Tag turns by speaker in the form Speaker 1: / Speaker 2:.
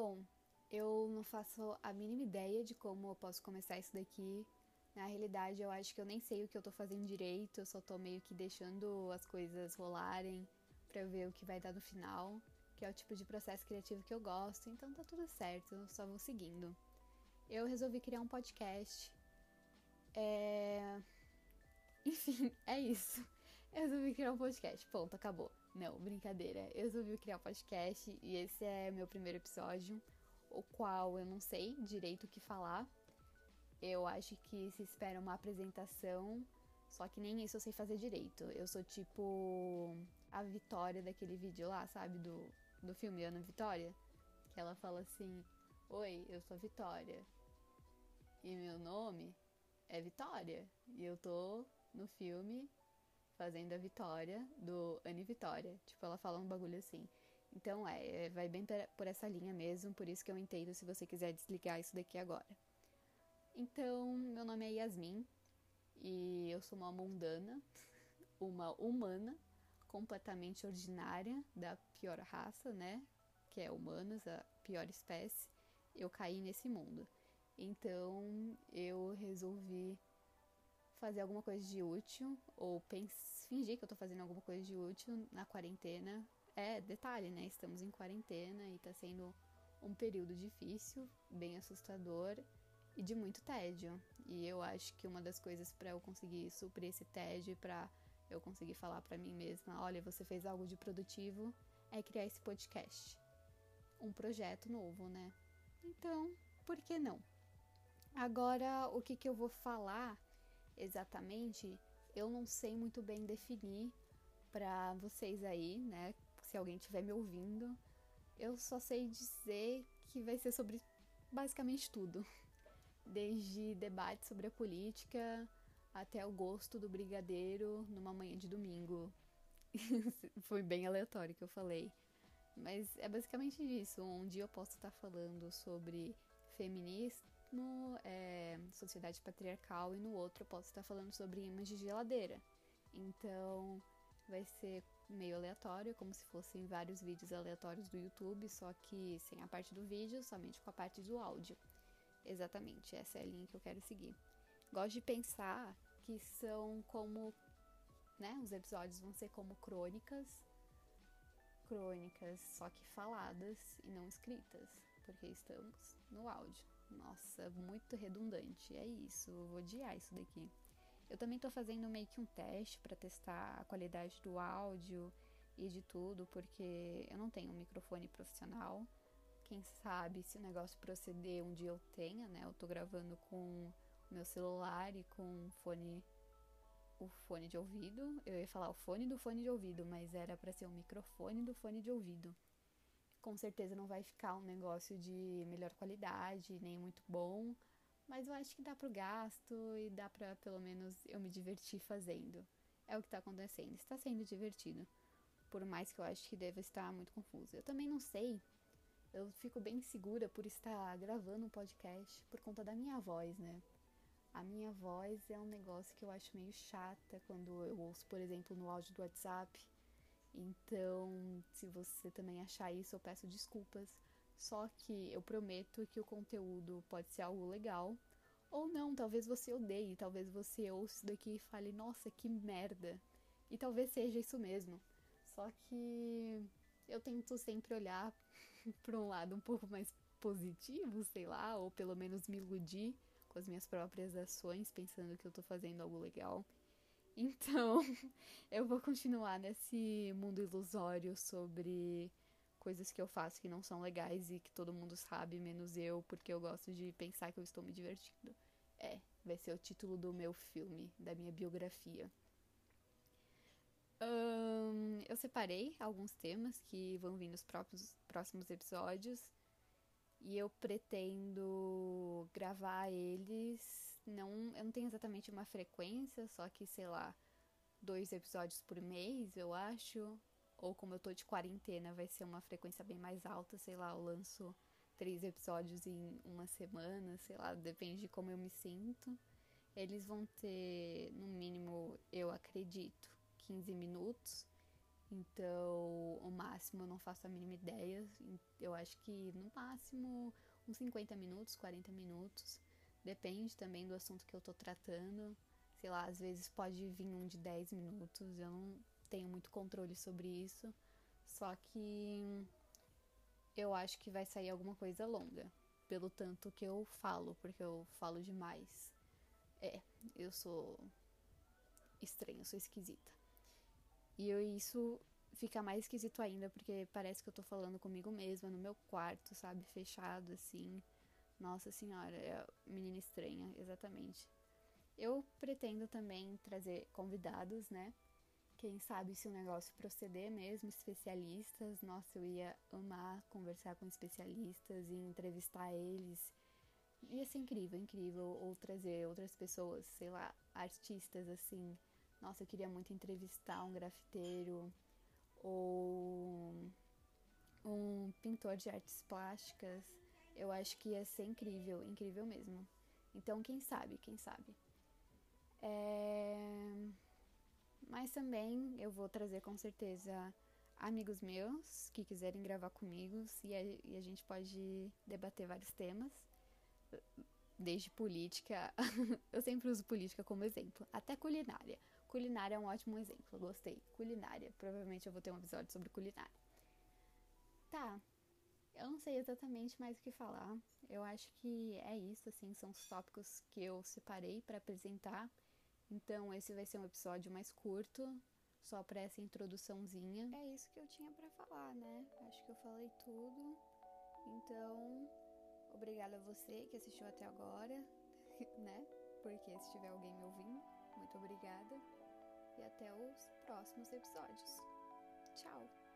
Speaker 1: Bom, eu não faço a mínima ideia de como eu posso começar isso daqui. Na realidade, eu acho que eu nem sei o que eu tô fazendo direito, eu só tô meio que deixando as coisas rolarem pra ver o que vai dar no final, que é o tipo de processo criativo que eu gosto, então tá tudo certo, eu só vou seguindo. Eu resolvi criar um podcast. É. Enfim, é isso. Eu resolvi criar um podcast. Ponto, acabou. Não, brincadeira. Eu resolvi criar um podcast e esse é meu primeiro episódio, o qual eu não sei direito o que falar. Eu acho que se espera uma apresentação, só que nem isso eu sei fazer direito. Eu sou tipo a Vitória daquele vídeo lá, sabe? Do, do filme Ana Vitória. Que ela fala assim: Oi, eu sou a Vitória. E meu nome é Vitória. E eu tô no filme fazendo a Vitória do Anne Vitória. Tipo, ela fala um bagulho assim. Então é, é vai bem por essa linha mesmo, por isso que eu entendo se você quiser desligar isso daqui agora. Então, meu nome é Yasmin e eu sou uma mundana, uma humana, completamente ordinária, da pior raça, né? Que é humanos, a pior espécie. Eu caí nesse mundo. Então, eu resolvi fazer alguma coisa de útil, ou fingir que eu tô fazendo alguma coisa de útil na quarentena. É, detalhe, né? Estamos em quarentena e tá sendo um período difícil, bem assustador e de muito tédio. E eu acho que uma das coisas para eu conseguir suprir esse tédio e para eu conseguir falar para mim mesma, olha, você fez algo de produtivo, é criar esse podcast. Um projeto novo, né? Então, por que não? Agora, o que, que eu vou falar exatamente, eu não sei muito bem definir para vocês aí, né? Se alguém estiver me ouvindo, eu só sei dizer que vai ser sobre basicamente tudo. Desde debate sobre a política até o gosto do brigadeiro numa manhã de domingo. Foi bem aleatório que eu falei. Mas é basicamente isso. Um dia eu posso estar falando sobre feminismo, é, sociedade patriarcal, e no outro eu posso estar falando sobre imãs de geladeira. Então vai ser meio aleatório, como se fossem vários vídeos aleatórios do YouTube, só que sem a parte do vídeo, somente com a parte do áudio. Exatamente, essa é a linha que eu quero seguir. Gosto de pensar que são como, né, os episódios vão ser como crônicas, crônicas só que faladas e não escritas, porque estamos no áudio. Nossa, muito redundante. É isso, eu vou odiar isso daqui. Eu também tô fazendo meio que um teste para testar a qualidade do áudio e de tudo, porque eu não tenho um microfone profissional. Quem sabe se o negócio proceder um dia eu tenha, né? Eu tô gravando com o meu celular e com fone o fone de ouvido. Eu ia falar o fone do fone de ouvido, mas era para ser o microfone do fone de ouvido com certeza não vai ficar um negócio de melhor qualidade, nem muito bom, mas eu acho que dá pro gasto e dá pra pelo menos eu me divertir fazendo. É o que tá acontecendo, está sendo divertido. Por mais que eu acho que deva estar muito confuso. Eu também não sei. Eu fico bem segura por estar gravando um podcast por conta da minha voz, né? A minha voz é um negócio que eu acho meio chata quando eu ouço, por exemplo, no áudio do WhatsApp então, se você também achar isso, eu peço desculpas. Só que eu prometo que o conteúdo pode ser algo legal. Ou não, talvez você odeie, talvez você ouça isso daqui e fale, nossa, que merda. E talvez seja isso mesmo. Só que eu tento sempre olhar para um lado um pouco mais positivo, sei lá, ou pelo menos me iludir com as minhas próprias ações, pensando que eu tô fazendo algo legal. Então, eu vou continuar nesse mundo ilusório sobre coisas que eu faço que não são legais e que todo mundo sabe, menos eu, porque eu gosto de pensar que eu estou me divertindo. É, vai ser o título do meu filme, da minha biografia. Eu separei alguns temas que vão vir nos próprios, próximos episódios e eu pretendo gravar eles. Não, eu não tenho exatamente uma frequência, só que sei lá, dois episódios por mês, eu acho. Ou como eu tô de quarentena, vai ser uma frequência bem mais alta, sei lá, eu lanço três episódios em uma semana, sei lá, depende de como eu me sinto. Eles vão ter, no mínimo, eu acredito, 15 minutos. Então, o máximo eu não faço a mínima ideia. Eu acho que no máximo uns 50 minutos, 40 minutos. Depende também do assunto que eu tô tratando. Sei lá, às vezes pode vir um de 10 minutos. Eu não tenho muito controle sobre isso. Só que eu acho que vai sair alguma coisa longa. Pelo tanto que eu falo, porque eu falo demais. É, eu sou estranha, eu sou esquisita. E eu, isso fica mais esquisito ainda, porque parece que eu tô falando comigo mesma no meu quarto, sabe? Fechado assim. Nossa senhora, é menina estranha, exatamente. Eu pretendo também trazer convidados, né? Quem sabe se o negócio proceder mesmo, especialistas. Nossa, eu ia amar conversar com especialistas e entrevistar eles. Ia ser incrível, incrível. Ou trazer outras pessoas, sei lá, artistas assim. Nossa, eu queria muito entrevistar um grafiteiro ou um pintor de artes plásticas. Eu acho que ia ser incrível, incrível mesmo. Então, quem sabe, quem sabe. É... Mas também eu vou trazer com certeza amigos meus que quiserem gravar comigo e a, e a gente pode debater vários temas, desde política, eu sempre uso política como exemplo, até culinária. Culinária é um ótimo exemplo, gostei. Culinária, provavelmente eu vou ter um episódio sobre culinária. Tá, eu não sei exatamente mais o que falar. Eu acho que é isso, assim, são os tópicos que eu separei para apresentar. Então, esse vai ser um episódio mais curto, só para essa introduçãozinha. É isso que eu tinha para falar, né? Acho que eu falei tudo. Então, obrigada a você que assistiu até agora, né? Porque se tiver alguém me ouvindo, muito obrigada e até os próximos episódios. Tchau!